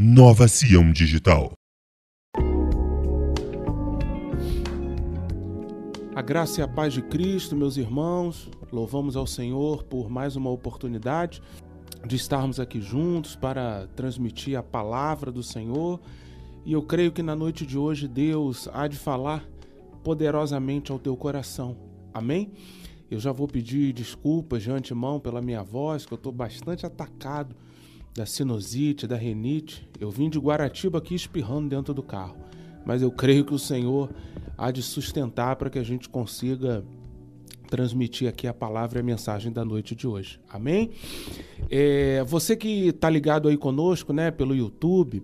Nova Sião Digital. A graça e a paz de Cristo, meus irmãos, louvamos ao Senhor por mais uma oportunidade de estarmos aqui juntos para transmitir a palavra do Senhor. E eu creio que na noite de hoje Deus há de falar poderosamente ao teu coração. Amém? Eu já vou pedir desculpas de antemão pela minha voz, que eu estou bastante atacado da sinusite, da renite. Eu vim de Guaratiba aqui espirrando dentro do carro. Mas eu creio que o Senhor há de sustentar para que a gente consiga transmitir aqui a palavra e a mensagem da noite de hoje. Amém? É, você que está ligado aí conosco, né, pelo YouTube,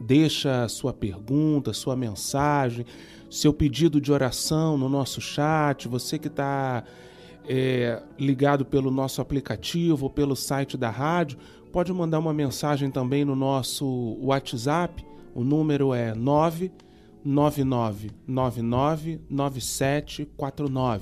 deixa sua pergunta, sua mensagem, seu pedido de oração no nosso chat. Você que está é, ligado pelo nosso aplicativo ou pelo site da rádio, pode mandar uma mensagem também no nosso WhatsApp. O número é 999999749.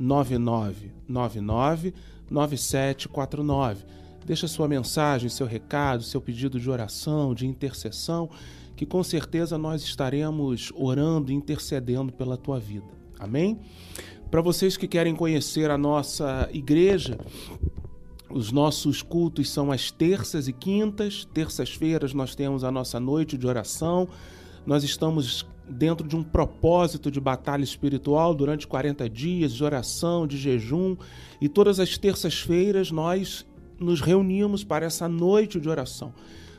999999749. Deixa sua mensagem, seu recado, seu pedido de oração, de intercessão, que com certeza nós estaremos orando e intercedendo pela tua vida. Amém? Para vocês que querem conhecer a nossa igreja, os nossos cultos são às terças e quintas. Terças-feiras nós temos a nossa noite de oração. Nós estamos dentro de um propósito de batalha espiritual durante 40 dias de oração, de jejum. E todas as terças-feiras nós nos reunimos para essa noite de oração.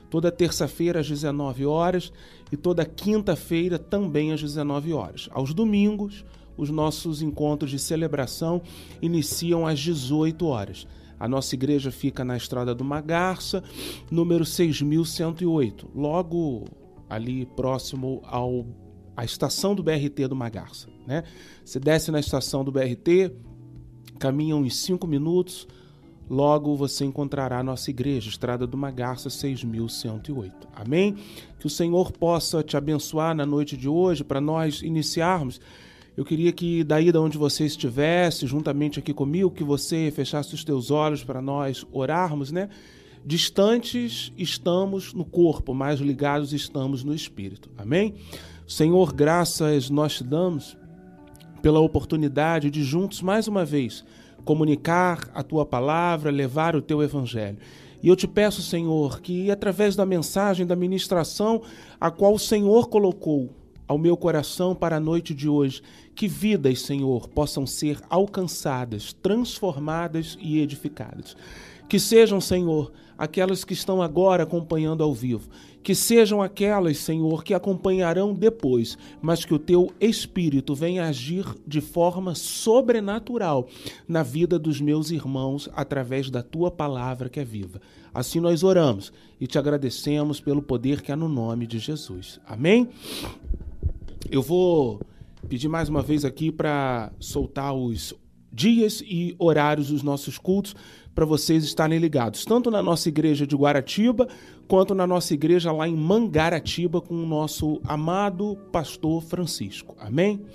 Toda terça-feira às 19 horas e toda quinta-feira também às 19 horas. Aos domingos, os nossos encontros de celebração iniciam às 18 horas. A nossa igreja fica na Estrada do Magarça, número 6108, logo ali próximo ao a estação do BRT do Magarça, né? Você desce na estação do BRT, caminha uns 5 minutos, logo você encontrará a nossa igreja, Estrada do Magarça 6108. Amém? Que o Senhor possa te abençoar na noite de hoje para nós iniciarmos eu queria que daí da onde você estivesse, juntamente aqui comigo, que você fechasse os teus olhos para nós orarmos, né? Distantes estamos no corpo, mas ligados estamos no espírito. Amém? Senhor, graças nós te damos pela oportunidade de juntos mais uma vez comunicar a tua palavra, levar o teu evangelho. E eu te peço, Senhor, que através da mensagem, da ministração a qual o Senhor colocou ao meu coração para a noite de hoje, que vidas, Senhor, possam ser alcançadas, transformadas e edificadas. Que sejam, Senhor, aquelas que estão agora acompanhando ao vivo, que sejam aquelas, Senhor, que acompanharão depois, mas que o teu Espírito venha agir de forma sobrenatural na vida dos meus irmãos através da tua palavra que é viva. Assim nós oramos e te agradecemos pelo poder que há no nome de Jesus. Amém? Eu vou pedir mais uma vez aqui para soltar os dias e horários dos nossos cultos para vocês estarem ligados, tanto na nossa igreja de Guaratiba, quanto na nossa igreja lá em Mangaratiba, com o nosso amado pastor Francisco. Amém?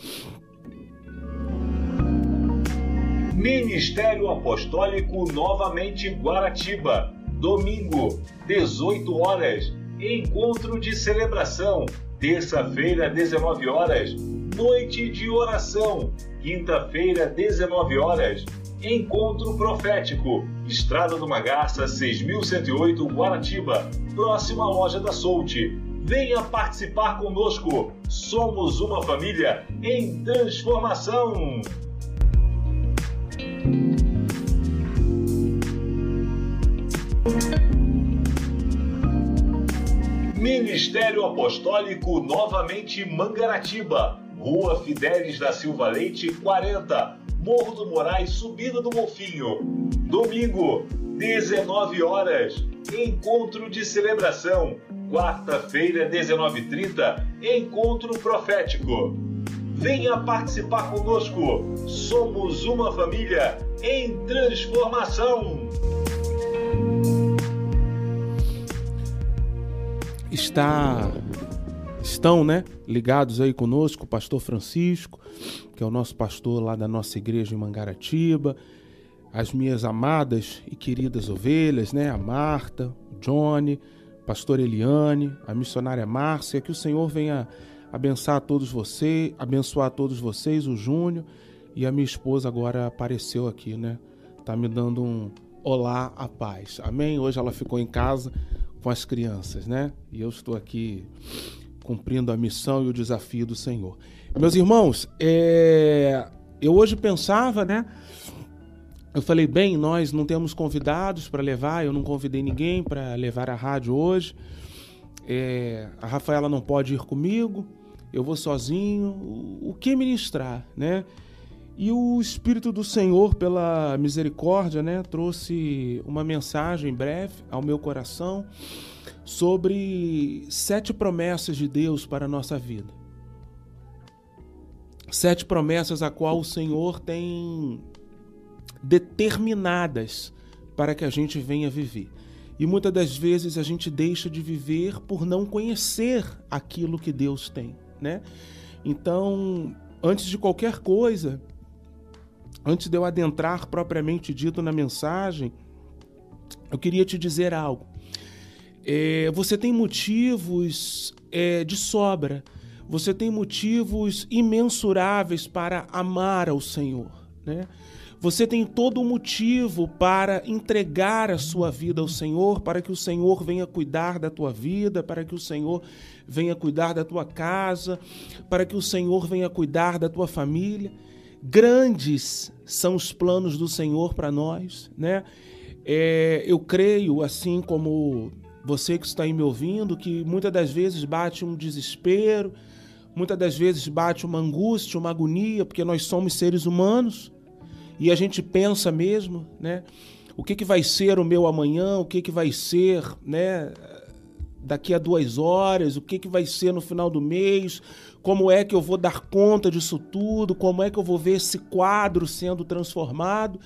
Ministério Apostólico novamente Guaratiba, domingo, 18 horas, encontro de celebração Terça-feira, 19 horas, noite de oração. Quinta-feira, 19 horas, encontro profético. Estrada do Magarça, 6108, Guaratiba, próxima loja da Solte. Venha participar conosco. Somos uma família em transformação. Ministério Apostólico novamente Mangaratiba, Rua Fidelis da Silva Leite, 40, Morro do Moraes, Subida do Golfinho. Domingo, 19 horas, encontro de celebração. Quarta-feira, 19h30, encontro profético. Venha participar conosco. Somos uma família em transformação. Está estão, né, ligados aí conosco, o pastor Francisco, que é o nosso pastor lá da nossa igreja em Mangaratiba, as minhas amadas e queridas ovelhas, né, a Marta, o Johnny, pastor Eliane, a missionária Márcia, que o Senhor venha abençoar todos vocês, abençoar todos vocês, o Júnior e a minha esposa agora apareceu aqui, né? Tá me dando um olá à paz. Amém? Hoje ela ficou em casa com as crianças, né? E eu estou aqui cumprindo a missão e o desafio do Senhor. Meus irmãos, é... eu hoje pensava, né? Eu falei, bem, nós não temos convidados para levar, eu não convidei ninguém para levar a rádio hoje. É... a Rafaela não pode ir comigo, eu vou sozinho. O que ministrar, né? E o Espírito do Senhor, pela misericórdia, né, trouxe uma mensagem breve ao meu coração sobre sete promessas de Deus para a nossa vida. Sete promessas a qual o Senhor tem determinadas para que a gente venha viver. E muitas das vezes a gente deixa de viver por não conhecer aquilo que Deus tem, né? Então, antes de qualquer coisa, Antes de eu adentrar propriamente dito na mensagem, eu queria te dizer algo. É, você tem motivos é, de sobra, você tem motivos imensuráveis para amar ao Senhor, né? Você tem todo o motivo para entregar a sua vida ao Senhor, para que o Senhor venha cuidar da tua vida, para que o Senhor venha cuidar da tua casa, para que o Senhor venha cuidar da tua família. Grandes são os planos do Senhor para nós, né? É, eu creio, assim como você que está aí me ouvindo, que muitas das vezes bate um desespero, muitas das vezes bate uma angústia, uma agonia, porque nós somos seres humanos e a gente pensa mesmo, né? O que, que vai ser o meu amanhã? O que, que vai ser, né? Daqui a duas horas? O que, que vai ser no final do mês? Como é que eu vou dar conta disso tudo? Como é que eu vou ver esse quadro sendo transformado?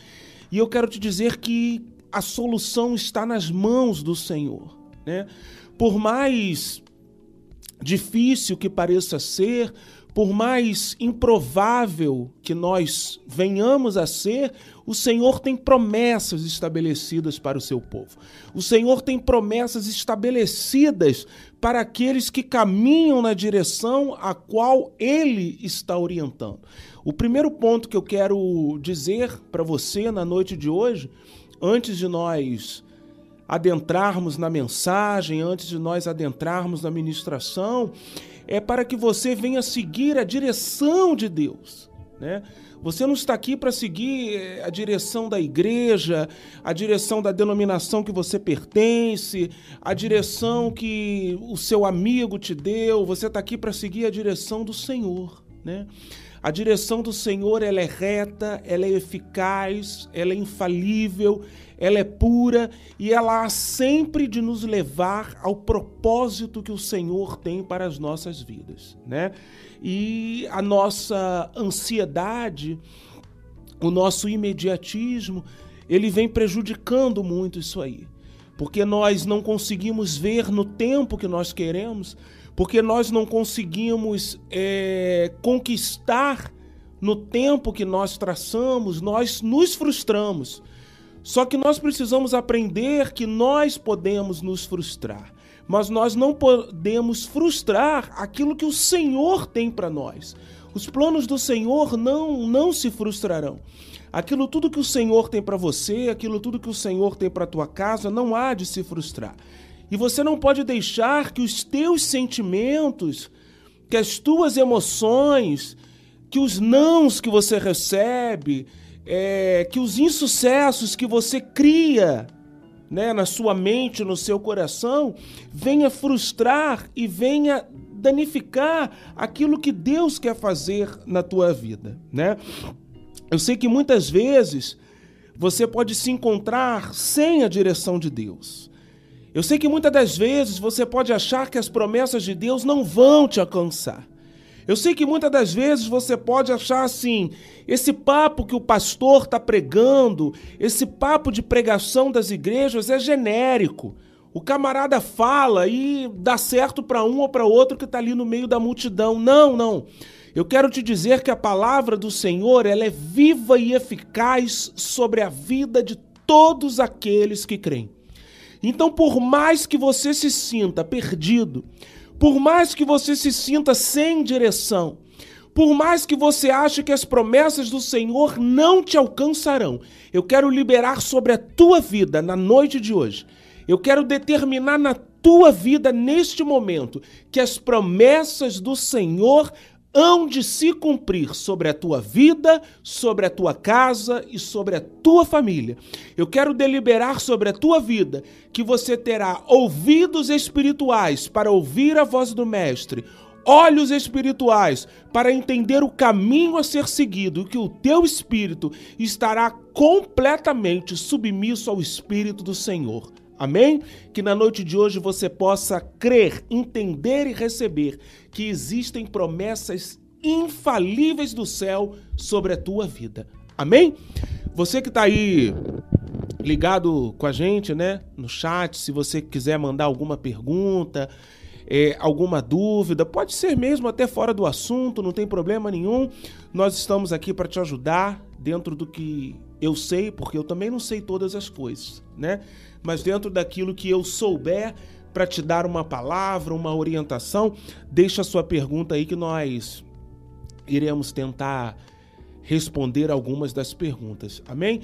E eu quero te dizer que a solução está nas mãos do Senhor. Né? Por mais difícil que pareça ser, por mais improvável que nós venhamos a ser, o Senhor tem promessas estabelecidas para o seu povo. O Senhor tem promessas estabelecidas para aqueles que caminham na direção a qual Ele está orientando. O primeiro ponto que eu quero dizer para você na noite de hoje, antes de nós adentrarmos na mensagem, antes de nós adentrarmos na ministração, é para que você venha seguir a direção de Deus, né? Você não está aqui para seguir eh, a direção da igreja, a direção da denominação que você pertence, a direção que o seu amigo te deu. Você está aqui para seguir a direção do Senhor, né? A direção do Senhor ela é reta, ela é eficaz, ela é infalível, ela é pura e ela há sempre de nos levar ao propósito que o Senhor tem para as nossas vidas, né? E a nossa ansiedade, o nosso imediatismo, ele vem prejudicando muito isso aí. Porque nós não conseguimos ver no tempo que nós queremos, porque nós não conseguimos é, conquistar no tempo que nós traçamos, nós nos frustramos. Só que nós precisamos aprender que nós podemos nos frustrar mas nós não podemos frustrar aquilo que o Senhor tem para nós. Os planos do Senhor não não se frustrarão. Aquilo tudo que o Senhor tem para você, aquilo tudo que o Senhor tem para tua casa, não há de se frustrar. E você não pode deixar que os teus sentimentos, que as tuas emoções, que os nãos que você recebe, é, que os insucessos que você cria né, na sua mente, no seu coração, venha frustrar e venha danificar aquilo que Deus quer fazer na tua vida, né? Eu sei que muitas vezes você pode se encontrar sem a direção de Deus. Eu sei que muitas das vezes você pode achar que as promessas de Deus não vão te alcançar. Eu sei que muitas das vezes você pode achar assim: esse papo que o pastor está pregando, esse papo de pregação das igrejas é genérico. O camarada fala e dá certo para um ou para outro que está ali no meio da multidão. Não, não. Eu quero te dizer que a palavra do Senhor ela é viva e eficaz sobre a vida de todos aqueles que creem. Então, por mais que você se sinta perdido, por mais que você se sinta sem direção, por mais que você ache que as promessas do Senhor não te alcançarão, eu quero liberar sobre a tua vida na noite de hoje. Eu quero determinar na tua vida neste momento que as promessas do Senhor hão de se cumprir sobre a tua vida, sobre a tua casa e sobre a tua família. Eu quero deliberar sobre a tua vida que você terá ouvidos espirituais para ouvir a voz do Mestre, olhos espirituais para entender o caminho a ser seguido, que o teu espírito estará completamente submisso ao Espírito do Senhor. Amém? Que na noite de hoje você possa crer, entender e receber que existem promessas infalíveis do céu sobre a tua vida. Amém? Você que está aí ligado com a gente, né, no chat, se você quiser mandar alguma pergunta, é, alguma dúvida, pode ser mesmo até fora do assunto, não tem problema nenhum. Nós estamos aqui para te ajudar dentro do que eu sei, porque eu também não sei todas as coisas, né? Mas dentro daquilo que eu souber para te dar uma palavra, uma orientação, deixa a sua pergunta aí que nós iremos tentar responder algumas das perguntas. Amém?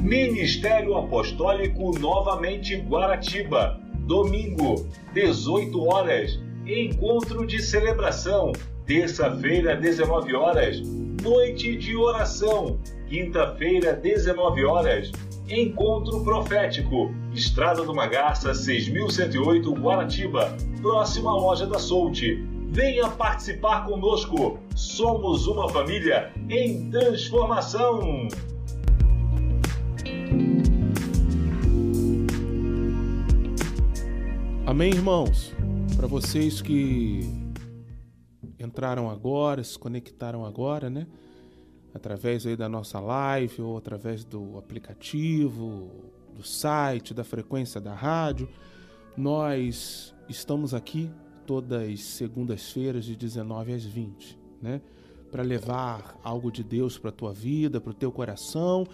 Ministério Apostólico novamente Guaratiba. Domingo, 18 horas. Encontro de celebração. Terça-feira, 19 horas. Noite de oração. Quinta-feira, 19 horas. Encontro Profético. Estrada do Magaça, 6108 Guaratiba. Próxima loja da Solte. Venha participar conosco. Somos uma família em transformação. Amém, irmãos? Para vocês que entraram agora, se conectaram agora, né? Através aí da nossa live ou através do aplicativo, do site, da frequência da rádio, nós estamos aqui todas as segundas-feiras de 19 às 20, né? Para levar algo de Deus para a tua vida, para o teu coração,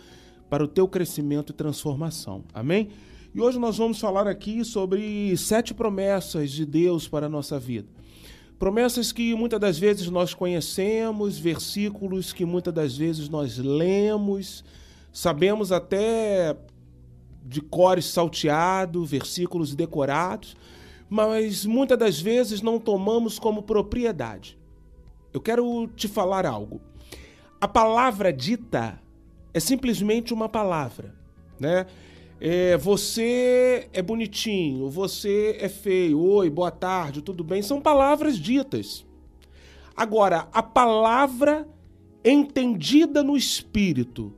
para o teu crescimento e transformação. Amém? E hoje nós vamos falar aqui sobre sete promessas de Deus para a nossa vida. Promessas que muitas das vezes nós conhecemos, versículos que muitas das vezes nós lemos, sabemos até de cores salteado, versículos decorados, mas muitas das vezes não tomamos como propriedade. Eu quero te falar algo. A palavra dita é simplesmente uma palavra, né? É, você é bonitinho, você é feio, oi, boa tarde, tudo bem, são palavras ditas. Agora, a palavra entendida no espírito,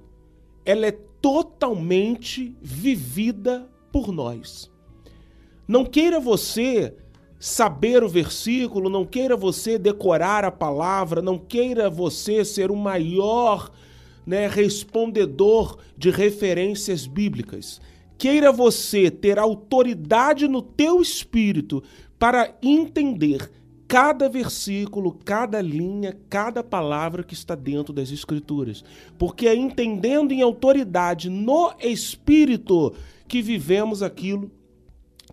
ela é totalmente vivida por nós. Não queira você saber o versículo, não queira você decorar a palavra, não queira você ser o maior né, respondedor de referências bíblicas queira você ter autoridade no teu espírito para entender cada versículo, cada linha, cada palavra que está dentro das Escrituras. Porque é entendendo em autoridade no Espírito que vivemos aquilo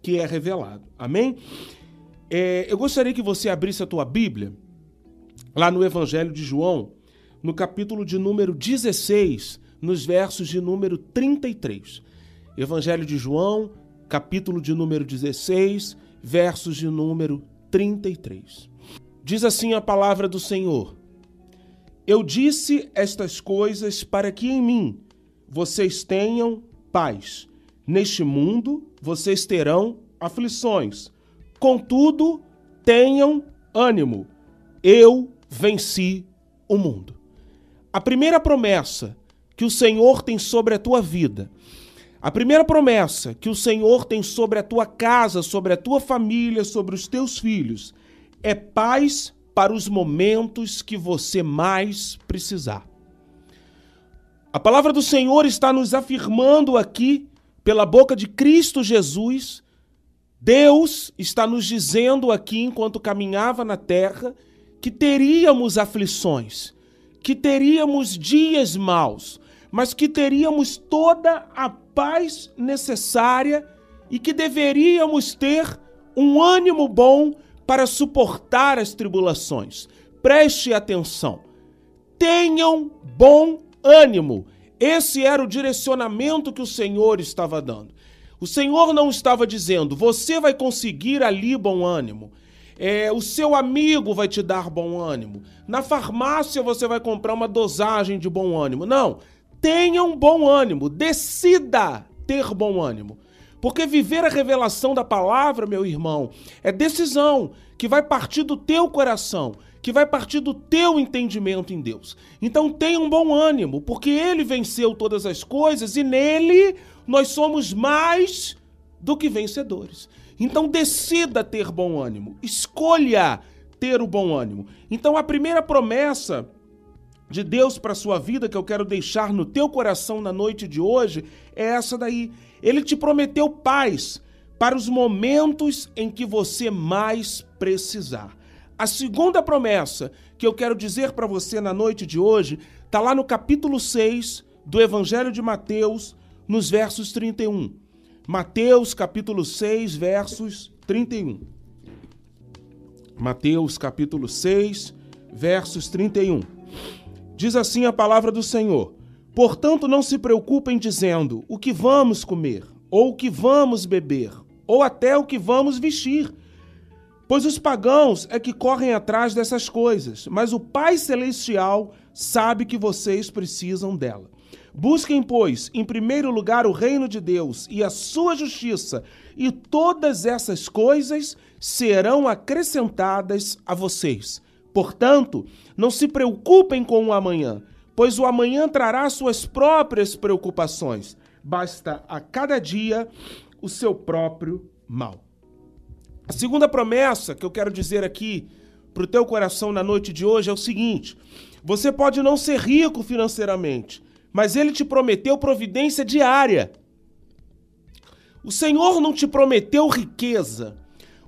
que é revelado. Amém? É, eu gostaria que você abrisse a tua Bíblia lá no Evangelho de João, no capítulo de número 16, nos versos de número 33. Evangelho de João, capítulo de número 16, versos de número 33. Diz assim a palavra do Senhor: Eu disse estas coisas para que em mim vocês tenham paz. Neste mundo vocês terão aflições. Contudo, tenham ânimo. Eu venci o mundo. A primeira promessa que o Senhor tem sobre a tua vida a primeira promessa que o Senhor tem sobre a tua casa, sobre a tua família, sobre os teus filhos, é paz para os momentos que você mais precisar. A palavra do Senhor está nos afirmando aqui, pela boca de Cristo Jesus, Deus está nos dizendo aqui, enquanto caminhava na terra, que teríamos aflições, que teríamos dias maus, mas que teríamos toda a paz necessária e que deveríamos ter um ânimo bom para suportar as tribulações. Preste atenção. Tenham bom ânimo. Esse era o direcionamento que o Senhor estava dando. O Senhor não estava dizendo, você vai conseguir ali bom ânimo. É, o seu amigo vai te dar bom ânimo. Na farmácia você vai comprar uma dosagem de bom ânimo. Não. Tenha um bom ânimo. Decida ter bom ânimo. Porque viver a revelação da palavra, meu irmão, é decisão que vai partir do teu coração, que vai partir do teu entendimento em Deus. Então tenha um bom ânimo, porque ele venceu todas as coisas e nele nós somos mais do que vencedores. Então decida ter bom ânimo, escolha ter o bom ânimo. Então a primeira promessa de Deus para sua vida que eu quero deixar no teu coração na noite de hoje é essa daí. Ele te prometeu paz para os momentos em que você mais precisar. A segunda promessa que eu quero dizer para você na noite de hoje está lá no capítulo 6 do Evangelho de Mateus, nos versos 31. Mateus, capítulo 6, versos 31. Mateus, capítulo 6, versos 31. Diz assim a palavra do Senhor: Portanto, não se preocupem dizendo o que vamos comer, ou o que vamos beber, ou até o que vamos vestir. Pois os pagãos é que correm atrás dessas coisas, mas o Pai Celestial sabe que vocês precisam dela. Busquem, pois, em primeiro lugar o reino de Deus e a sua justiça, e todas essas coisas serão acrescentadas a vocês. Portanto, não se preocupem com o amanhã pois o amanhã trará suas próprias preocupações. Basta a cada dia o seu próprio mal. A segunda promessa que eu quero dizer aqui para o teu coração na noite de hoje é o seguinte: você pode não ser rico financeiramente, mas ele te prometeu providência diária. O Senhor não te prometeu riqueza.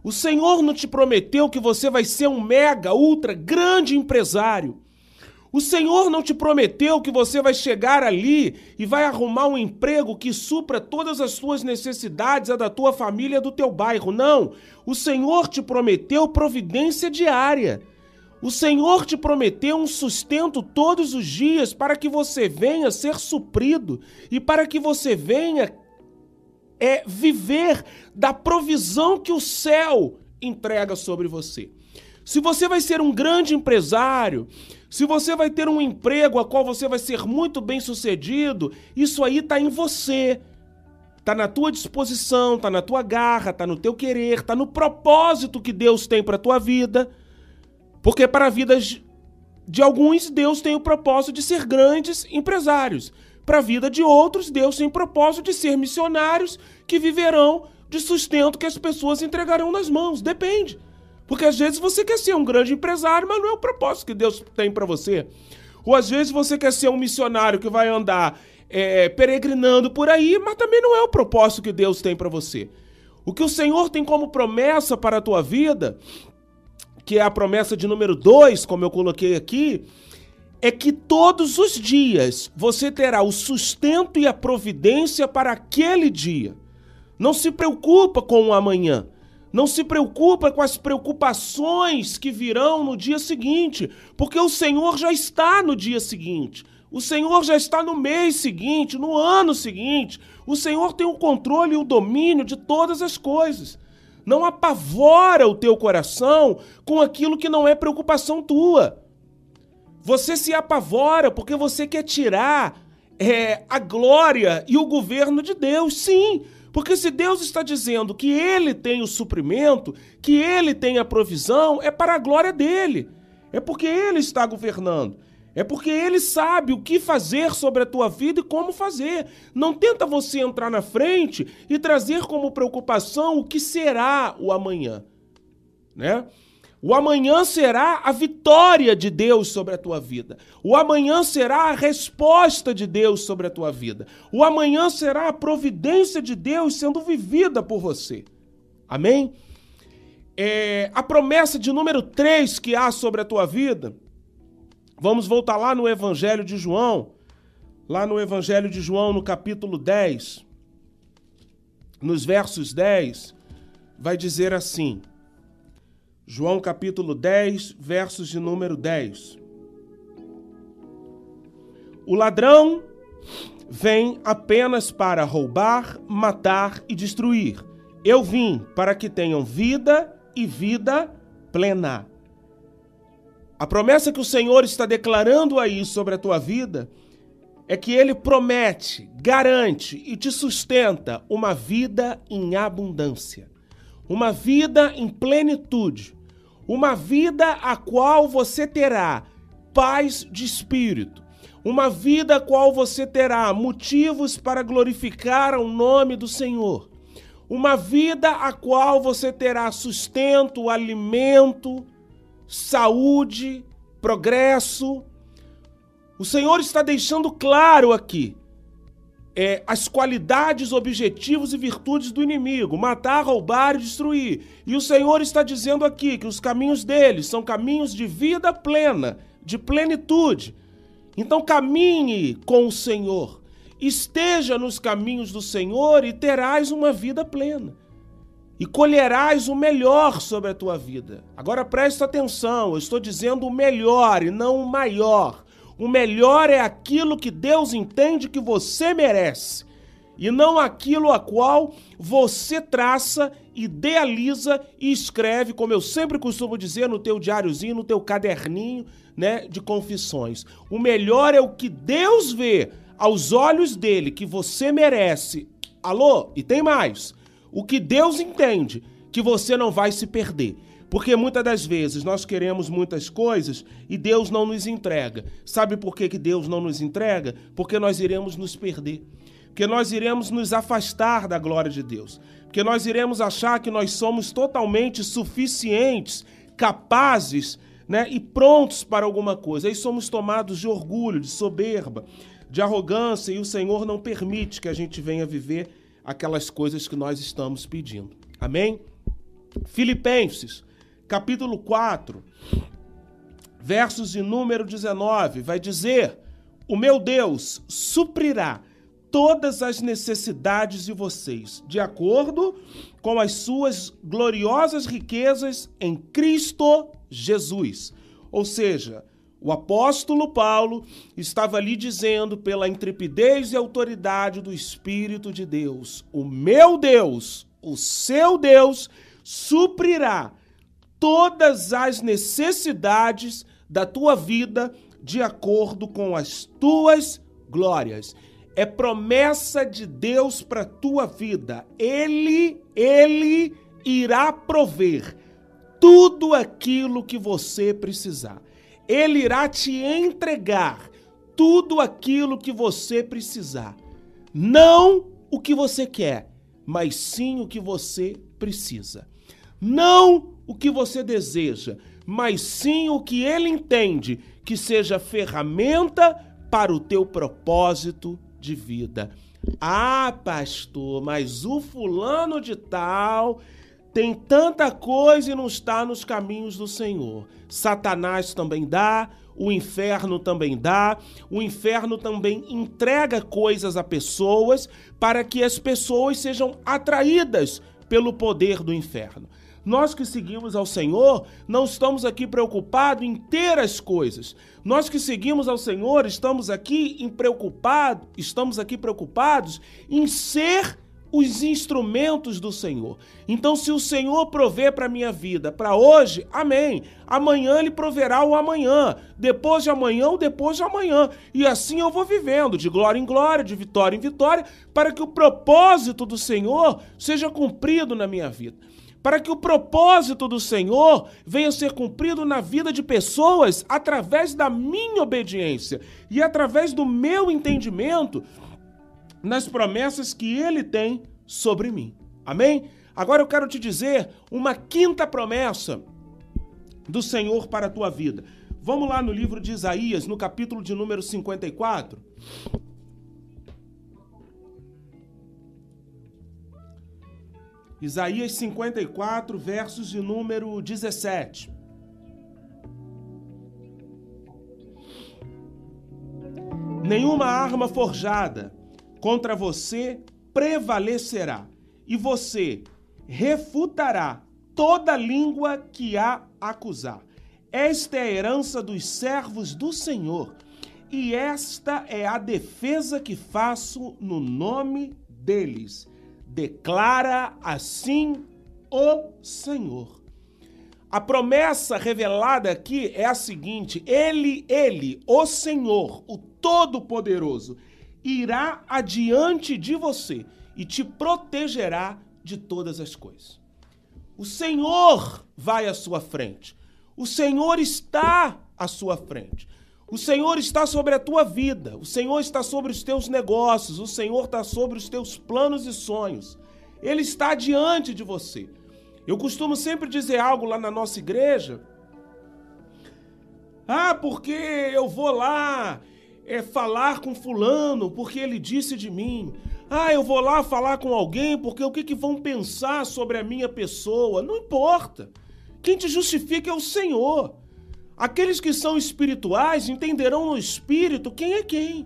O Senhor não te prometeu que você vai ser um mega, ultra, grande empresário. O Senhor não te prometeu que você vai chegar ali e vai arrumar um emprego que supra todas as suas necessidades, a da tua família, do teu bairro. Não. O Senhor te prometeu providência diária. O Senhor te prometeu um sustento todos os dias para que você venha ser suprido e para que você venha é, viver da provisão que o céu entrega sobre você. Se você vai ser um grande empresário, se você vai ter um emprego a qual você vai ser muito bem sucedido, isso aí está em você. Está na tua disposição, está na tua garra, está no teu querer, está no propósito que Deus tem para a tua vida. Porque para a vida de alguns, Deus tem o propósito de ser grandes empresários. Para a vida de outros, Deus tem propósito de ser missionários que viverão de sustento que as pessoas entregarão nas mãos. Depende. Porque às vezes você quer ser um grande empresário, mas não é o propósito que Deus tem para você. Ou às vezes você quer ser um missionário que vai andar é, peregrinando por aí, mas também não é o propósito que Deus tem para você. O que o Senhor tem como promessa para a tua vida, que é a promessa de número 2, como eu coloquei aqui, é que todos os dias você terá o sustento e a providência para aquele dia. Não se preocupa com o amanhã. Não se preocupa com as preocupações que virão no dia seguinte, porque o Senhor já está no dia seguinte. O Senhor já está no mês seguinte, no ano seguinte. O Senhor tem o controle e o domínio de todas as coisas. Não apavora o teu coração com aquilo que não é preocupação tua. Você se apavora porque você quer tirar é, a glória e o governo de Deus. Sim, porque se Deus está dizendo que Ele tem o suprimento, que Ele tem a provisão, é para a glória dele. É porque Ele está governando. É porque Ele sabe o que fazer sobre a tua vida e como fazer. Não tenta você entrar na frente e trazer como preocupação o que será o amanhã. Né? O amanhã será a vitória de Deus sobre a tua vida. O amanhã será a resposta de Deus sobre a tua vida. O amanhã será a providência de Deus sendo vivida por você. Amém? É, a promessa de número 3 que há sobre a tua vida, vamos voltar lá no Evangelho de João, lá no Evangelho de João, no capítulo 10. nos versos 10, vai dizer assim: João capítulo 10, versos de número 10. O ladrão vem apenas para roubar, matar e destruir. Eu vim para que tenham vida e vida plena. A promessa que o Senhor está declarando aí sobre a tua vida é que ele promete, garante e te sustenta uma vida em abundância, uma vida em plenitude, uma vida a qual você terá paz de espírito, uma vida a qual você terá motivos para glorificar o nome do Senhor, uma vida a qual você terá sustento, alimento, saúde, progresso. O Senhor está deixando claro aqui é, as qualidades, objetivos e virtudes do inimigo: matar, roubar e destruir. E o Senhor está dizendo aqui que os caminhos dele são caminhos de vida plena, de plenitude. Então caminhe com o Senhor, esteja nos caminhos do Senhor e terás uma vida plena e colherás o melhor sobre a tua vida. Agora presta atenção, eu estou dizendo o melhor e não o maior. O melhor é aquilo que Deus entende que você merece e não aquilo a qual você traça, idealiza e escreve, como eu sempre costumo dizer no teu diáriozinho, no teu caderninho, né, de confissões. O melhor é o que Deus vê aos olhos dele que você merece. Alô? E tem mais o que Deus entende que você não vai se perder. Porque muitas das vezes nós queremos muitas coisas e Deus não nos entrega. Sabe por que, que Deus não nos entrega? Porque nós iremos nos perder. Porque nós iremos nos afastar da glória de Deus. Porque nós iremos achar que nós somos totalmente suficientes, capazes né, e prontos para alguma coisa. Aí somos tomados de orgulho, de soberba, de arrogância e o Senhor não permite que a gente venha viver aquelas coisas que nós estamos pedindo. Amém? Filipenses, capítulo 4, versos de número 19, vai dizer: O meu Deus suprirá todas as necessidades de vocês, de acordo com as suas gloriosas riquezas em Cristo Jesus. Ou seja, o apóstolo Paulo estava ali dizendo, pela intrepidez e autoridade do Espírito de Deus: O meu Deus, o seu Deus, suprirá todas as necessidades da tua vida de acordo com as tuas glórias. É promessa de Deus para tua vida. Ele, ele irá prover tudo aquilo que você precisar. Ele irá te entregar tudo aquilo que você precisar. Não o que você quer, mas sim o que você precisa. Não o que você deseja, mas sim o que ele entende que seja ferramenta para o teu propósito de vida. Ah, pastor, mas o fulano de tal tem tanta coisa e não está nos caminhos do Senhor. Satanás também dá, o inferno também dá, o inferno também entrega coisas a pessoas para que as pessoas sejam atraídas pelo poder do inferno. Nós que seguimos ao Senhor, não estamos aqui preocupados em ter as coisas. Nós que seguimos ao Senhor, estamos aqui em preocupado, estamos aqui preocupados em ser os instrumentos do Senhor. Então, se o Senhor prover para minha vida para hoje, amém. Amanhã ele proverá o amanhã, depois de amanhã ou depois de amanhã. E assim eu vou vivendo, de glória em glória, de vitória em vitória, para que o propósito do Senhor seja cumprido na minha vida. Para que o propósito do Senhor venha ser cumprido na vida de pessoas através da minha obediência e através do meu entendimento nas promessas que ele tem sobre mim. Amém? Agora eu quero te dizer uma quinta promessa do Senhor para a tua vida. Vamos lá no livro de Isaías, no capítulo de número 54. Isaías 54, versos de número 17. Nenhuma arma forjada contra você prevalecerá, e você refutará toda língua que a acusar. Esta é a herança dos servos do Senhor, e esta é a defesa que faço no nome deles. Declara assim o Senhor. A promessa revelada aqui é a seguinte: Ele, Ele, o Senhor, o Todo-Poderoso, irá adiante de você e te protegerá de todas as coisas. O Senhor vai à sua frente. O Senhor está à sua frente. O Senhor está sobre a tua vida. O Senhor está sobre os teus negócios. O Senhor está sobre os teus planos e sonhos. Ele está diante de você. Eu costumo sempre dizer algo lá na nossa igreja. Ah, porque eu vou lá é, falar com fulano porque ele disse de mim. Ah, eu vou lá falar com alguém porque o que, que vão pensar sobre a minha pessoa? Não importa. Quem te justifica é o Senhor. Aqueles que são espirituais entenderão no espírito quem é quem.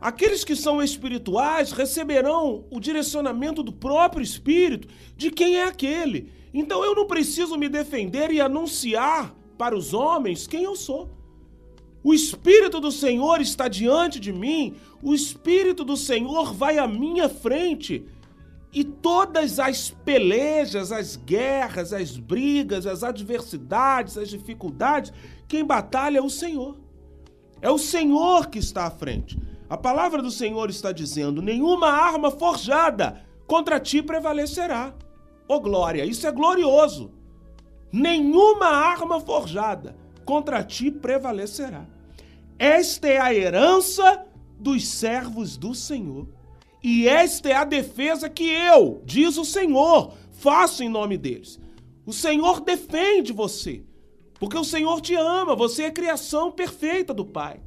Aqueles que são espirituais receberão o direcionamento do próprio espírito de quem é aquele. Então eu não preciso me defender e anunciar para os homens quem eu sou. O Espírito do Senhor está diante de mim, o Espírito do Senhor vai à minha frente. E todas as pelejas, as guerras, as brigas, as adversidades, as dificuldades, quem batalha é o Senhor. É o Senhor que está à frente. A palavra do Senhor está dizendo: nenhuma arma forjada contra ti prevalecerá. Ô oh, glória, isso é glorioso. Nenhuma arma forjada contra ti prevalecerá. Esta é a herança dos servos do Senhor. E esta é a defesa que eu, diz o Senhor, faço em nome deles. O Senhor defende você, porque o Senhor te ama, você é criação perfeita do Pai.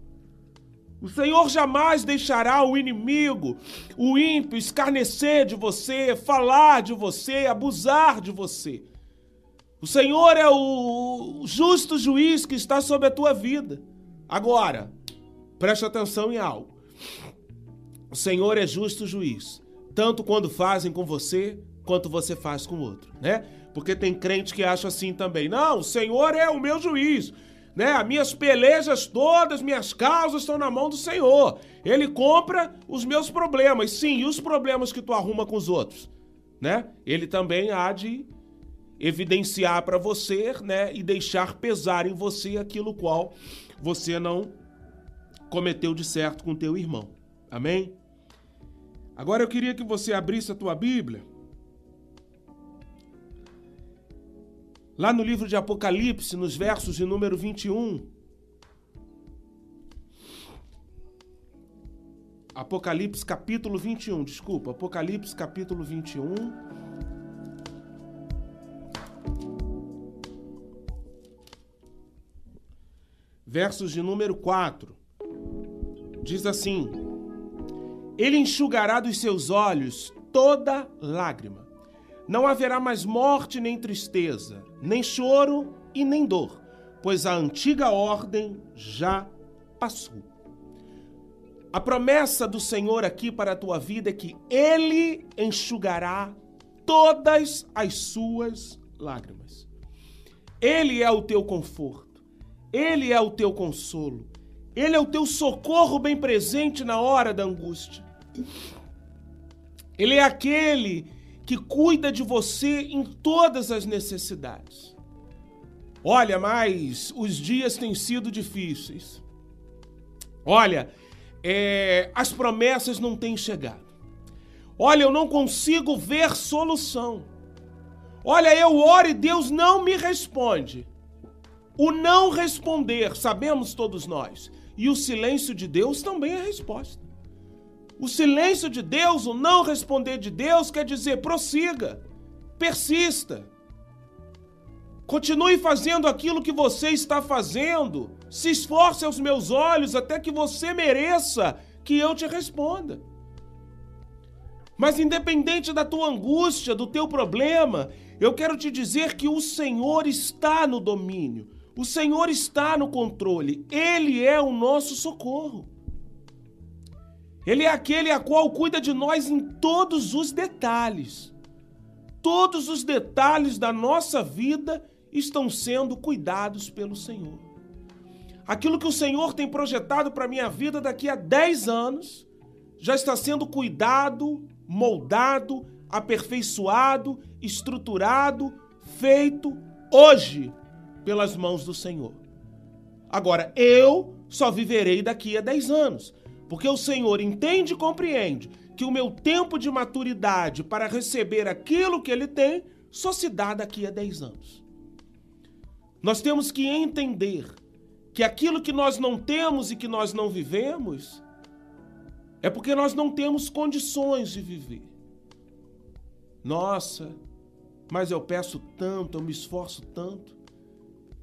O Senhor jamais deixará o inimigo, o ímpio, escarnecer de você, falar de você, abusar de você. O Senhor é o justo juiz que está sobre a tua vida. Agora, preste atenção em algo. O Senhor é justo juiz, tanto quando fazem com você, quanto você faz com o outro, né? Porque tem crente que acha assim também. Não, o Senhor é o meu juiz. Né? As minhas pelejas todas, minhas causas estão na mão do Senhor. Ele compra os meus problemas. Sim, e os problemas que tu arruma com os outros, né? Ele também há de evidenciar para você, né, e deixar pesar em você aquilo qual você não cometeu de certo com teu irmão. Amém? Agora eu queria que você abrisse a tua Bíblia. Lá no livro de Apocalipse, nos versos de número 21. Apocalipse capítulo 21, desculpa, Apocalipse capítulo 21. versos de número 4. Diz assim: Ele enxugará dos seus olhos toda lágrima. Não haverá mais morte nem tristeza, nem choro e nem dor, pois a antiga ordem já passou. A promessa do Senhor aqui para a tua vida é que Ele enxugará todas as suas lágrimas. Ele é o teu conforto. Ele é o teu consolo. Ele é o teu socorro bem presente na hora da angústia. Ele é aquele que cuida de você em todas as necessidades. Olha, mas os dias têm sido difíceis. Olha, é, as promessas não têm chegado. Olha, eu não consigo ver solução. Olha, eu oro e Deus não me responde. O não responder, sabemos todos nós, e o silêncio de Deus também é resposta. O silêncio de Deus, o não responder de Deus, quer dizer prossiga, persista. Continue fazendo aquilo que você está fazendo. Se esforce aos meus olhos até que você mereça que eu te responda. Mas independente da tua angústia, do teu problema, eu quero te dizer que o Senhor está no domínio. O Senhor está no controle, Ele é o nosso socorro. Ele é aquele a qual cuida de nós em todos os detalhes. todos os detalhes da nossa vida estão sendo cuidados pelo Senhor. Aquilo que o Senhor tem projetado para minha vida daqui a 10 anos já está sendo cuidado, moldado, aperfeiçoado, estruturado, feito hoje pelas mãos do Senhor. Agora, eu só viverei daqui a 10 anos, porque o Senhor entende e compreende que o meu tempo de maturidade para receber aquilo que Ele tem só se dá daqui a 10 anos. Nós temos que entender que aquilo que nós não temos e que nós não vivemos é porque nós não temos condições de viver. Nossa, mas eu peço tanto, eu me esforço tanto.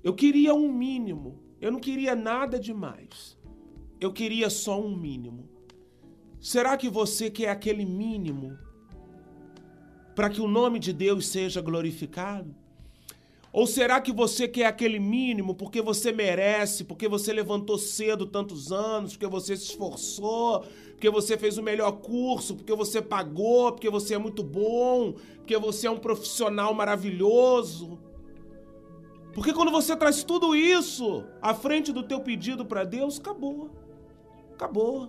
Eu queria um mínimo, eu não queria nada demais. Eu queria só um mínimo. Será que você quer aquele mínimo para que o nome de Deus seja glorificado? Ou será que você quer aquele mínimo porque você merece, porque você levantou cedo tantos anos, porque você se esforçou, porque você fez o melhor curso, porque você pagou, porque você é muito bom, porque você é um profissional maravilhoso? Porque quando você traz tudo isso à frente do teu pedido para Deus, acabou. Acabou.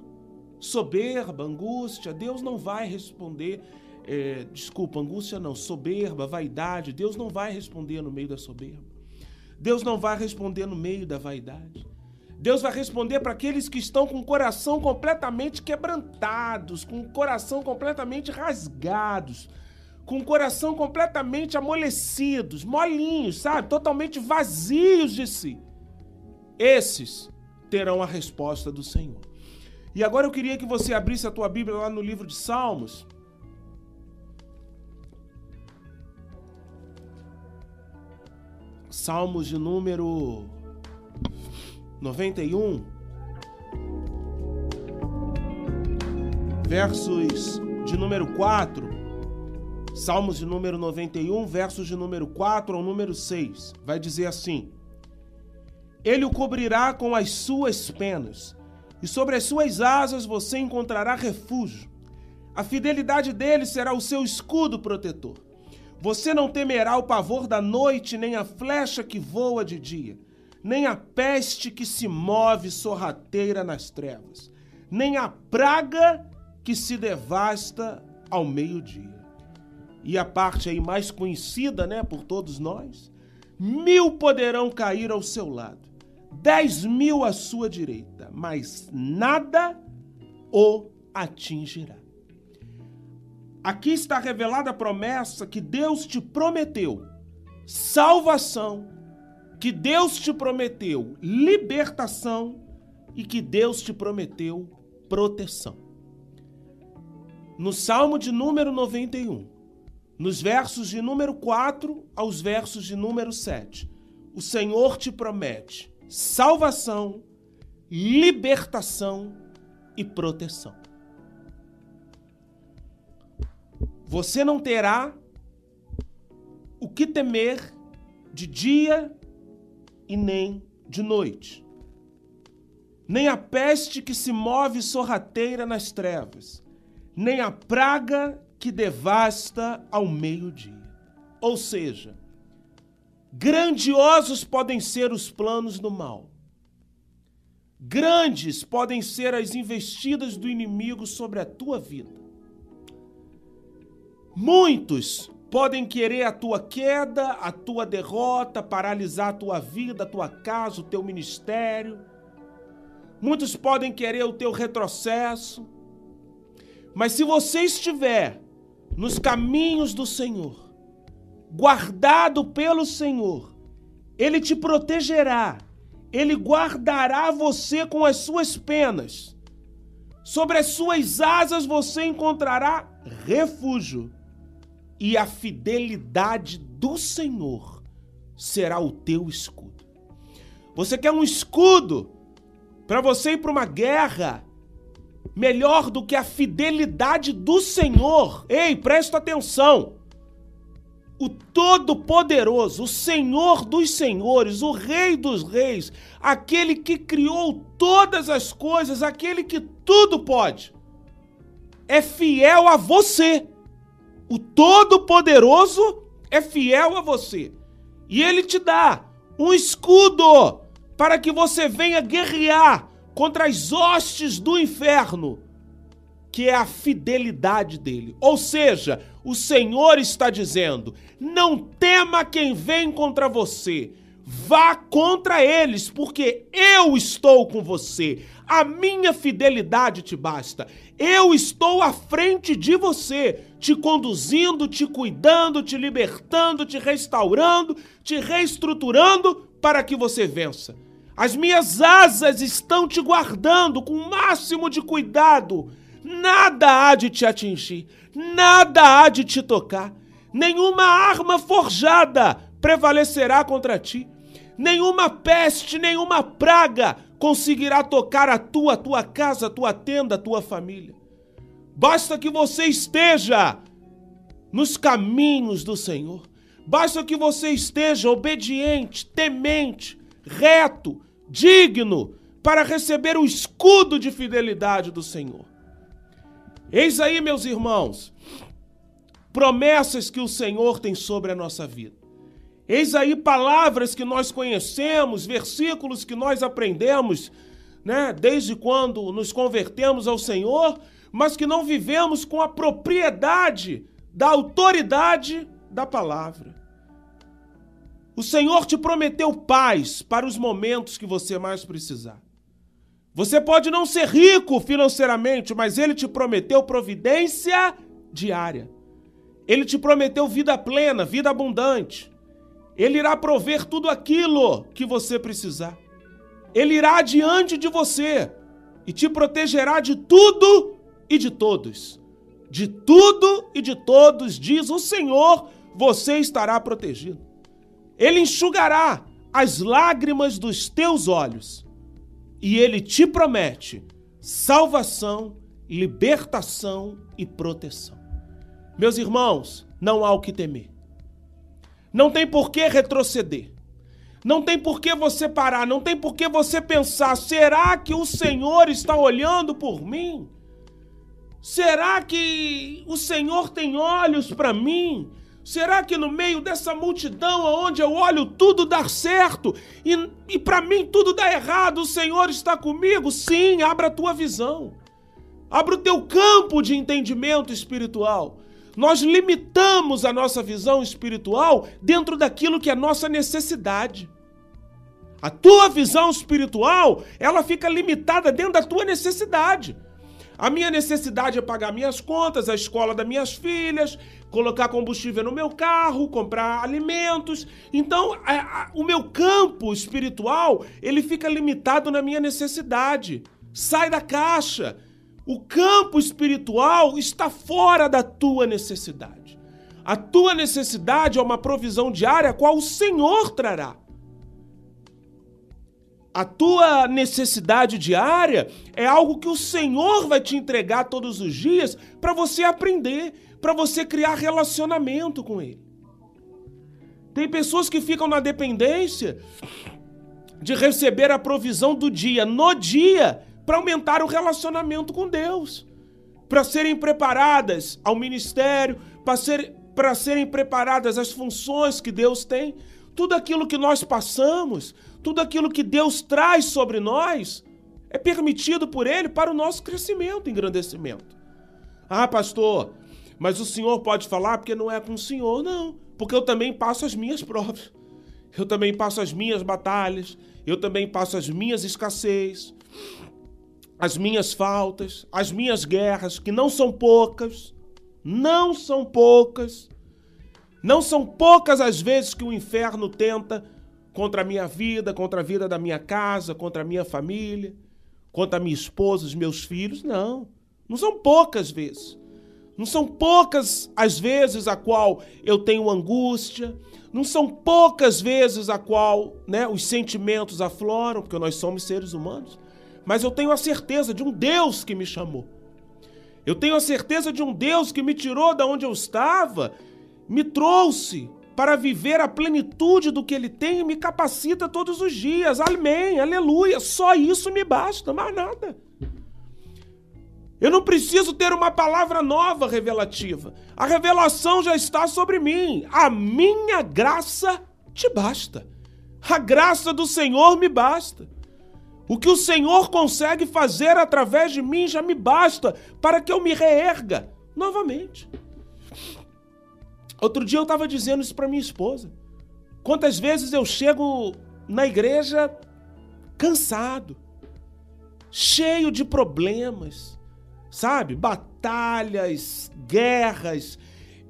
Soberba, angústia, Deus não vai responder é, desculpa, angústia não, soberba, vaidade, Deus não vai responder no meio da soberba. Deus não vai responder no meio da vaidade. Deus vai responder para aqueles que estão com o coração completamente quebrantados, com o coração completamente rasgados, com o coração completamente amolecidos, molinhos, sabe? Totalmente vazios de si. Esses terão a resposta do Senhor. E agora eu queria que você abrisse a tua Bíblia lá no livro de Salmos, Salmos de número 91, versos de número 4. Salmos de número 91, versos de número 4 ao número 6. Vai dizer assim: Ele o cobrirá com as suas penas, e sobre as suas asas você encontrará refúgio. A fidelidade dele será o seu escudo protetor. Você não temerá o pavor da noite, nem a flecha que voa de dia, nem a peste que se move sorrateira nas trevas, nem a praga que se devasta ao meio-dia. E a parte aí mais conhecida, né, por todos nós, mil poderão cair ao seu lado, dez mil à sua direita, mas nada o atingirá. Aqui está revelada a promessa que Deus te prometeu salvação, que Deus te prometeu libertação e que Deus te prometeu proteção. No Salmo de número 91, nos versos de número 4 aos versos de número 7, o Senhor te promete salvação, libertação e proteção. Você não terá o que temer de dia e nem de noite, nem a peste que se move sorrateira nas trevas, nem a praga que devasta ao meio-dia. Ou seja, grandiosos podem ser os planos do mal. Grandes podem ser as investidas do inimigo sobre a tua vida. Muitos podem querer a tua queda, a tua derrota, paralisar a tua vida, a tua casa, o teu ministério. Muitos podem querer o teu retrocesso. Mas se você estiver nos caminhos do Senhor, guardado pelo Senhor, Ele te protegerá, Ele guardará você com as suas penas. Sobre as suas asas você encontrará refúgio e a fidelidade do Senhor será o teu escudo. Você quer um escudo para você ir para uma guerra melhor do que a fidelidade do Senhor? Ei, presta atenção. O Todo-Poderoso, o Senhor dos Senhores, o Rei dos Reis, aquele que criou todas as coisas, aquele que tudo pode, é fiel a você. O Todo-Poderoso é fiel a você. E ele te dá um escudo para que você venha guerrear contra as hostes do inferno, que é a fidelidade dele. Ou seja, o Senhor está dizendo: não tema quem vem contra você, vá contra eles, porque eu estou com você. A minha fidelidade te basta. Eu estou à frente de você, te conduzindo, te cuidando, te libertando, te restaurando, te reestruturando para que você vença. As minhas asas estão te guardando com o máximo de cuidado. Nada há de te atingir, nada há de te tocar. Nenhuma arma forjada prevalecerá contra ti. Nenhuma peste, nenhuma praga conseguirá tocar a tua, a tua casa, a tua tenda, a tua família. Basta que você esteja nos caminhos do Senhor. Basta que você esteja obediente, temente, reto, digno para receber o escudo de fidelidade do Senhor. Eis aí, meus irmãos, promessas que o Senhor tem sobre a nossa vida. Eis aí palavras que nós conhecemos, versículos que nós aprendemos, né, desde quando nos convertemos ao Senhor, mas que não vivemos com a propriedade da autoridade da palavra. O Senhor te prometeu paz para os momentos que você mais precisar. Você pode não ser rico financeiramente, mas ele te prometeu providência diária. Ele te prometeu vida plena, vida abundante. Ele irá prover tudo aquilo que você precisar. Ele irá adiante de você e te protegerá de tudo e de todos. De tudo e de todos, diz o Senhor, você estará protegido. Ele enxugará as lágrimas dos teus olhos e ele te promete salvação, libertação e proteção. Meus irmãos, não há o que temer. Não tem por que retroceder. Não tem por que você parar, não tem por que você pensar: será que o Senhor está olhando por mim? Será que o Senhor tem olhos para mim? Será que no meio dessa multidão onde eu olho tudo dar certo e, e para mim tudo dá errado, o Senhor está comigo? Sim, abra a tua visão. Abra o teu campo de entendimento espiritual. Nós limitamos a nossa visão espiritual dentro daquilo que é nossa necessidade. A tua visão espiritual, ela fica limitada dentro da tua necessidade. A minha necessidade é pagar minhas contas, a escola das minhas filhas, colocar combustível no meu carro, comprar alimentos. Então, a, a, o meu campo espiritual, ele fica limitado na minha necessidade. Sai da caixa. O campo espiritual está fora da tua necessidade. A tua necessidade é uma provisão diária qual o Senhor trará. A tua necessidade diária é algo que o Senhor vai te entregar todos os dias para você aprender, para você criar relacionamento com Ele. Tem pessoas que ficam na dependência de receber a provisão do dia no dia para aumentar o relacionamento com Deus, para serem preparadas ao ministério, para ser, serem preparadas às funções que Deus tem. Tudo aquilo que nós passamos, tudo aquilo que Deus traz sobre nós é permitido por Ele para o nosso crescimento e engrandecimento. Ah, pastor, mas o senhor pode falar porque não é com o senhor, não. Porque eu também passo as minhas provas. Eu também passo as minhas batalhas. Eu também passo as minhas escassez, as minhas faltas, as minhas guerras, que não são poucas. Não são poucas. Não são poucas as vezes que o inferno tenta contra a minha vida, contra a vida da minha casa, contra a minha família, contra a minha esposa, os meus filhos. Não, não são poucas vezes. Não são poucas as vezes a qual eu tenho angústia, não são poucas vezes a qual né, os sentimentos afloram, porque nós somos seres humanos. Mas eu tenho a certeza de um Deus que me chamou. Eu tenho a certeza de um Deus que me tirou da onde eu estava, me trouxe para viver a plenitude do que Ele tem e me capacita todos os dias. Amém, aleluia. Só isso me basta, mais nada. Eu não preciso ter uma palavra nova revelativa. A revelação já está sobre mim. A minha graça te basta. A graça do Senhor me basta. O que o Senhor consegue fazer através de mim já me basta para que eu me reerga novamente. Outro dia eu estava dizendo isso para minha esposa. Quantas vezes eu chego na igreja cansado, cheio de problemas, sabe? Batalhas, guerras,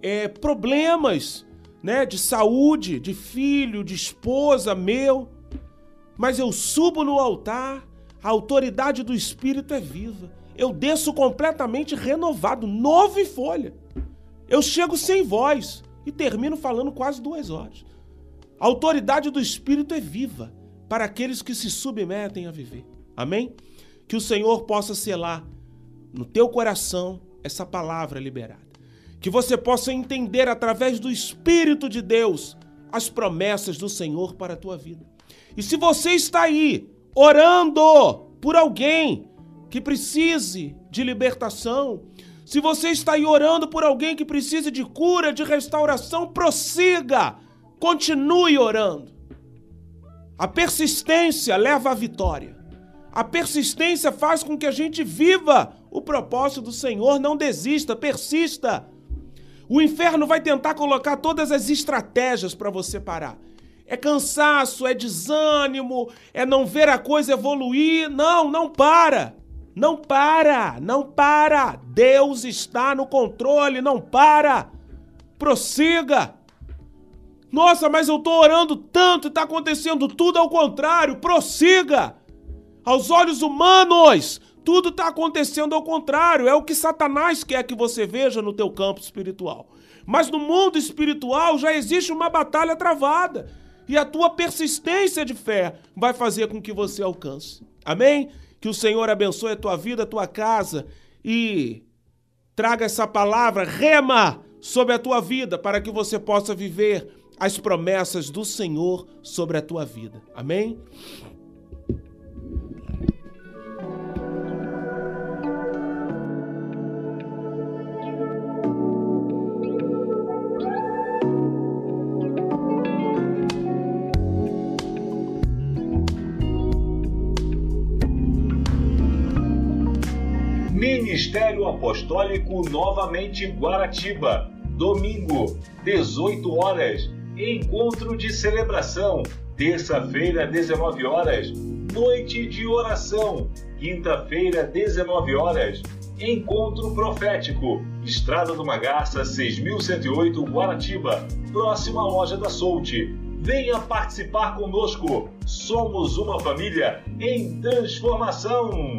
é, problemas, né? De saúde, de filho, de esposa meu. Mas eu subo no altar, a autoridade do Espírito é viva. Eu desço completamente renovado, novo em folha. Eu chego sem voz e termino falando quase duas horas. A autoridade do Espírito é viva para aqueles que se submetem a viver. Amém? Que o Senhor possa selar no teu coração essa palavra liberada. Que você possa entender através do Espírito de Deus as promessas do Senhor para a tua vida. E se você está aí orando por alguém que precise de libertação, se você está aí orando por alguém que precise de cura, de restauração, prossiga, continue orando. A persistência leva à vitória. A persistência faz com que a gente viva o propósito do Senhor. Não desista, persista. O inferno vai tentar colocar todas as estratégias para você parar. É cansaço, é desânimo, é não ver a coisa evoluir. Não, não para. Não para, não para. Deus está no controle, não para. Prossiga. Nossa, mas eu estou orando tanto e está acontecendo tudo ao contrário. Prossiga. Aos olhos humanos, tudo está acontecendo ao contrário. É o que Satanás quer que você veja no teu campo espiritual. Mas no mundo espiritual já existe uma batalha travada. E a tua persistência de fé vai fazer com que você alcance. Amém? Que o Senhor abençoe a tua vida, a tua casa e traga essa palavra rema sobre a tua vida para que você possa viver as promessas do Senhor sobre a tua vida. Amém? Ministério Apostólico Novamente Guaratiba. Domingo, 18 horas. Encontro de celebração. Terça-feira, 19 horas. Noite de oração. Quinta-feira, 19 horas. Encontro profético. Estrada do Magaça, 6108 Guaratiba. Próxima loja da Solte. Venha participar conosco. Somos uma família em transformação.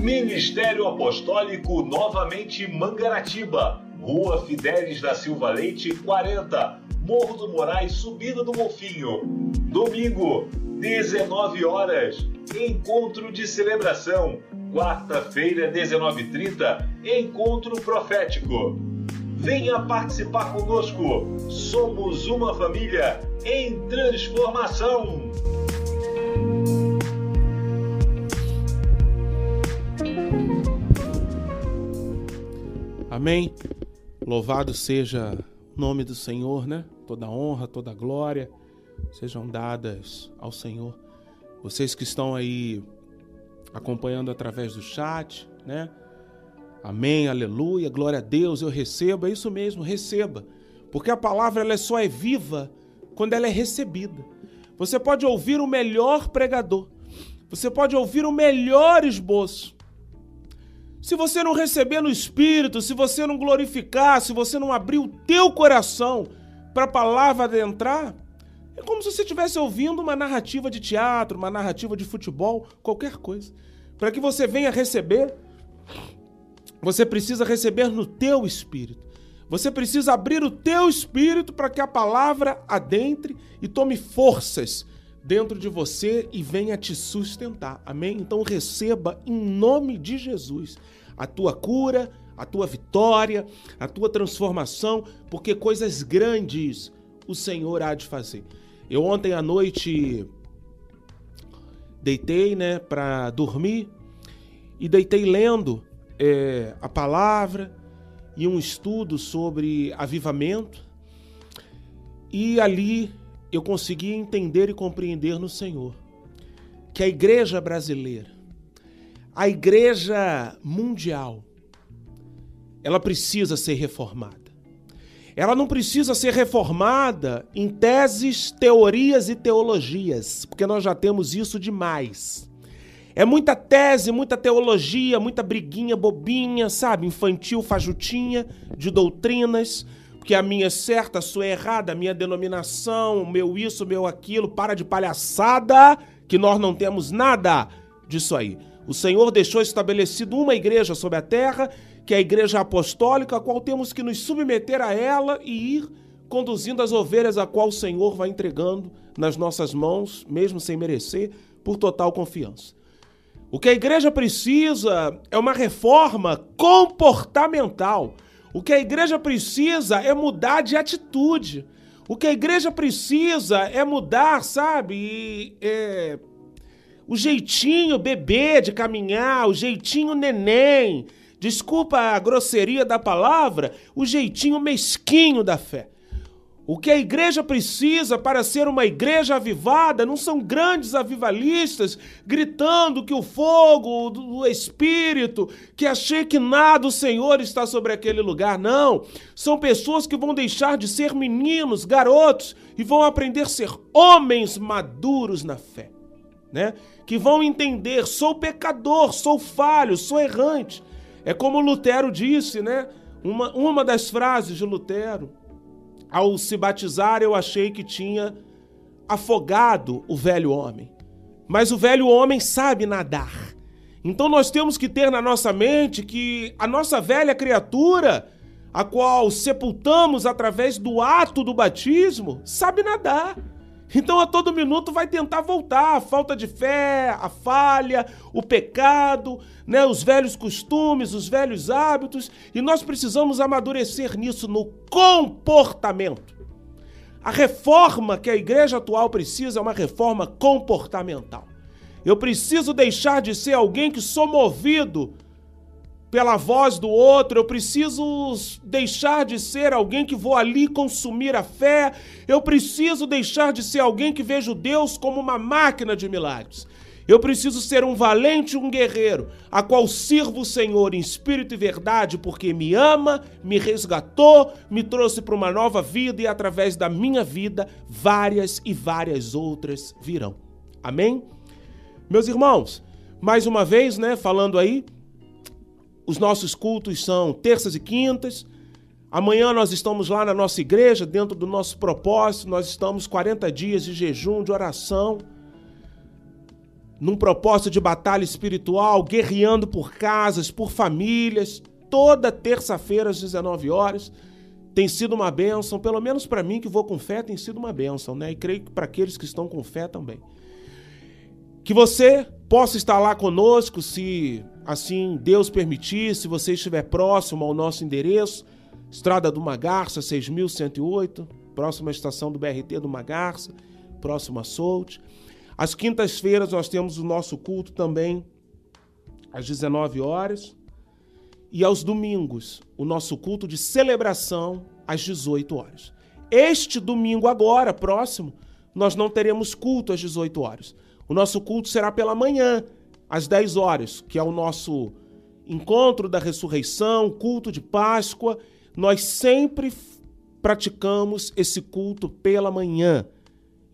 Ministério Apostólico Novamente Mangaratiba, Rua Fidelis da Silva Leite, 40, Morro do Moraes, Subida do Golfinho. Domingo, 19 horas, encontro de celebração. Quarta-feira, 19h30, encontro profético. Venha participar conosco. Somos uma família em transformação. Amém. Louvado seja o nome do Senhor, né? Toda honra, toda glória sejam dadas ao Senhor. Vocês que estão aí acompanhando através do chat, né? Amém, aleluia, glória a Deus, eu recebo, é isso mesmo, receba. Porque a palavra ela só é viva quando ela é recebida. Você pode ouvir o melhor pregador, você pode ouvir o melhor esboço, se você não receber no Espírito, se você não glorificar, se você não abrir o teu coração para a palavra adentrar, é como se você estivesse ouvindo uma narrativa de teatro, uma narrativa de futebol, qualquer coisa. Para que você venha receber, você precisa receber no teu espírito. Você precisa abrir o teu espírito para que a palavra adentre e tome forças dentro de você e venha te sustentar. Amém? Então receba em nome de Jesus a tua cura, a tua vitória, a tua transformação, porque coisas grandes o Senhor há de fazer. Eu ontem à noite deitei, né, para dormir e deitei lendo é, a palavra e um estudo sobre avivamento. E ali eu consegui entender e compreender no Senhor que a igreja brasileira, a igreja mundial, ela precisa ser reformada. Ela não precisa ser reformada em teses, teorias e teologias, porque nós já temos isso demais. É muita tese, muita teologia, muita briguinha bobinha, sabe? Infantil, fajutinha, de doutrinas, porque a minha é certa, a sua é errada, a minha denominação, meu isso, meu aquilo, para de palhaçada, que nós não temos nada disso aí. O Senhor deixou estabelecido uma igreja sobre a terra, que é a igreja apostólica, a qual temos que nos submeter a ela e ir conduzindo as ovelhas a qual o Senhor vai entregando nas nossas mãos, mesmo sem merecer, por total confiança. O que a igreja precisa é uma reforma comportamental. O que a igreja precisa é mudar de atitude. O que a igreja precisa é mudar, sabe? É... O jeitinho bebê de caminhar, o jeitinho neném. Desculpa a grosseria da palavra, o jeitinho mesquinho da fé. O que a igreja precisa para ser uma igreja avivada não são grandes avivalistas gritando que o fogo do Espírito, que achei que nada o Senhor está sobre aquele lugar. Não. São pessoas que vão deixar de ser meninos, garotos e vão aprender a ser homens maduros na fé. Né? Que vão entender: sou pecador, sou falho, sou errante. É como Lutero disse, né? Uma, uma das frases de Lutero ao se batizar, eu achei que tinha afogado o velho homem. Mas o velho homem sabe nadar. Então nós temos que ter na nossa mente que a nossa velha criatura, a qual sepultamos através do ato do batismo, sabe nadar. Então a todo minuto vai tentar voltar a falta de fé, a falha, o pecado, né, os velhos costumes, os velhos hábitos, e nós precisamos amadurecer nisso no comportamento. A reforma que a igreja atual precisa é uma reforma comportamental. Eu preciso deixar de ser alguém que sou movido pela voz do outro, eu preciso deixar de ser alguém que vou ali consumir a fé, eu preciso deixar de ser alguém que vejo Deus como uma máquina de milagres. Eu preciso ser um valente, um guerreiro, a qual sirvo o Senhor em espírito e verdade, porque me ama, me resgatou, me trouxe para uma nova vida e através da minha vida, várias e várias outras virão. Amém? Meus irmãos, mais uma vez, né, falando aí os nossos cultos são terças e quintas. Amanhã nós estamos lá na nossa igreja, dentro do nosso propósito. Nós estamos 40 dias de jejum, de oração, num propósito de batalha espiritual, guerreando por casas, por famílias, toda terça-feira às 19 horas. Tem sido uma bênção, pelo menos para mim que vou com fé, tem sido uma bênção, né? E creio que para aqueles que estão com fé também. Que você possa estar lá conosco, se assim Deus permitir, se você estiver próximo ao nosso endereço, Estrada do Magarça, 6108, próxima estação do BRT do Magarça, próximo a Solte. Às quintas-feiras nós temos o nosso culto também às 19 horas. E aos domingos, o nosso culto de celebração às 18 horas. Este domingo agora, próximo, nós não teremos culto às 18 horas. O nosso culto será pela manhã, às 10 horas, que é o nosso encontro da ressurreição, culto de Páscoa. Nós sempre praticamos esse culto pela manhã.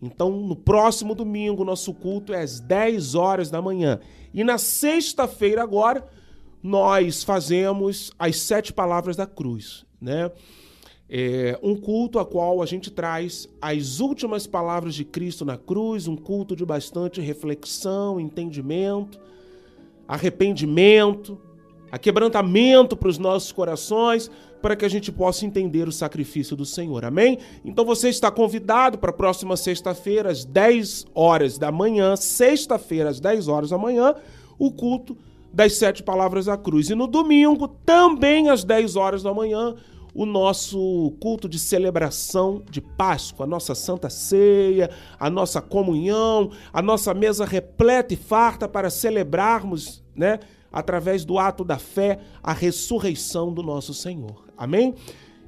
Então, no próximo domingo, nosso culto é às 10 horas da manhã. E na sexta-feira, agora, nós fazemos as sete palavras da cruz, né? É um culto a qual a gente traz as últimas palavras de Cristo na cruz, um culto de bastante reflexão, entendimento, arrependimento, aquebrantamento para os nossos corações, para que a gente possa entender o sacrifício do Senhor. Amém? Então você está convidado para a próxima sexta-feira, às 10 horas da manhã, sexta-feira, às 10 horas da manhã, o culto das sete palavras da cruz. E no domingo, também às 10 horas da manhã, o nosso culto de celebração de Páscoa, a nossa Santa Ceia, a nossa comunhão, a nossa mesa repleta e farta para celebrarmos, né, através do ato da fé, a ressurreição do nosso Senhor. Amém?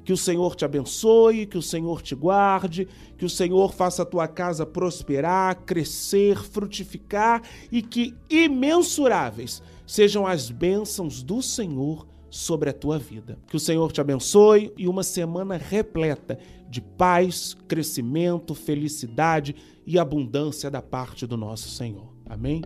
Que o Senhor te abençoe, que o Senhor te guarde, que o Senhor faça a tua casa prosperar, crescer, frutificar e que imensuráveis sejam as bênçãos do Senhor sobre a tua vida. Que o Senhor te abençoe e uma semana repleta de paz, crescimento, felicidade e abundância da parte do nosso Senhor. Amém?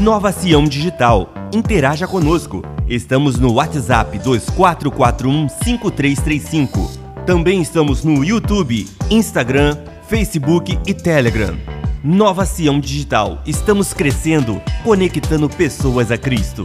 Nova Sião Digital. Interaja conosco. Estamos no WhatsApp 2441 5335. Também estamos no YouTube, Instagram, Facebook e Telegram. Nova Sião Digital. Estamos crescendo, conectando pessoas a Cristo.